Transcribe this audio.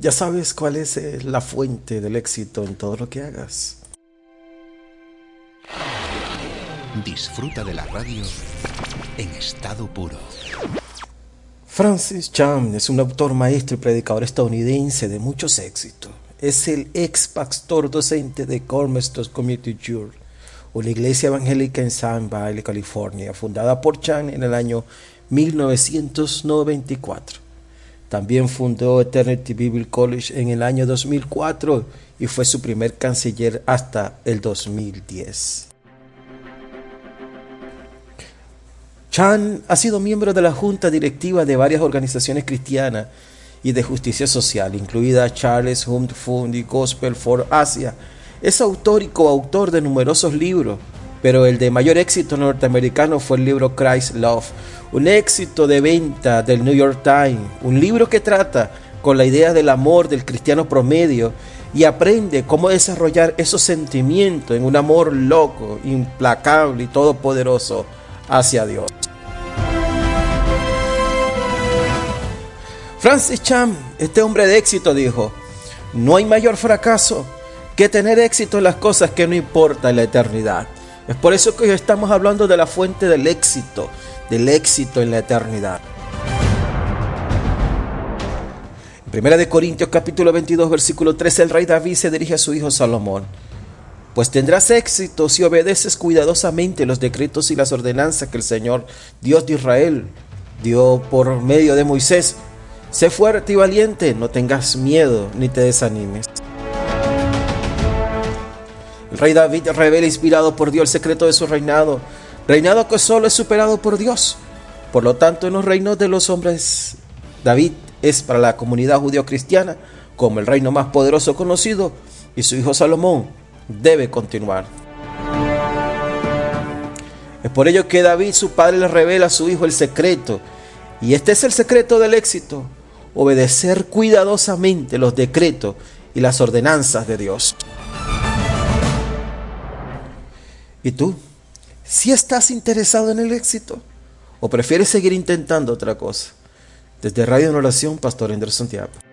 Ya sabes cuál es eh, la fuente del éxito en todo lo que hagas. Disfruta de la radio en estado puro. Francis Chan es un autor, maestro y predicador estadounidense de muchos éxitos. Es el ex pastor docente de Cornerstone Community Church, una iglesia evangélica en San Valley, California, fundada por Chan en el año 1994. También fundó Eternity Bible College en el año 2004 y fue su primer canciller hasta el 2010. Chan ha sido miembro de la junta directiva de varias organizaciones cristianas y de justicia social, incluida Charles Hunt Fund y Gospel for Asia. Es autor y coautor de numerosos libros, pero el de mayor éxito norteamericano fue el libro Christ Love, un éxito de venta del New York Times, un libro que trata con la idea del amor del cristiano promedio y aprende cómo desarrollar esos sentimientos en un amor loco, implacable y todopoderoso hacia Dios. Francis Chan, este hombre de éxito, dijo, no hay mayor fracaso que tener éxito en las cosas que no importa en la eternidad. Es por eso que hoy estamos hablando de la fuente del éxito, del éxito en la eternidad. En 1 Corintios capítulo 22 versículo 13 el rey David se dirige a su hijo Salomón. Pues tendrás éxito si obedeces cuidadosamente los decretos y las ordenanzas que el Señor, Dios de Israel, dio por medio de Moisés. Sé fuerte y valiente, no tengas miedo ni te desanimes. El rey David revela inspirado por Dios el secreto de su reinado, reinado que solo es superado por Dios. Por lo tanto, en los reinos de los hombres, David es para la comunidad judío-cristiana como el reino más poderoso conocido y su hijo Salomón debe continuar. Es por ello que David, su padre, le revela a su hijo el secreto. Y este es el secreto del éxito, obedecer cuidadosamente los decretos y las ordenanzas de Dios. ¿Y tú? ¿Si estás interesado en el éxito? ¿O prefieres seguir intentando otra cosa? Desde Radio en Oración, Pastor Anderson Santiago.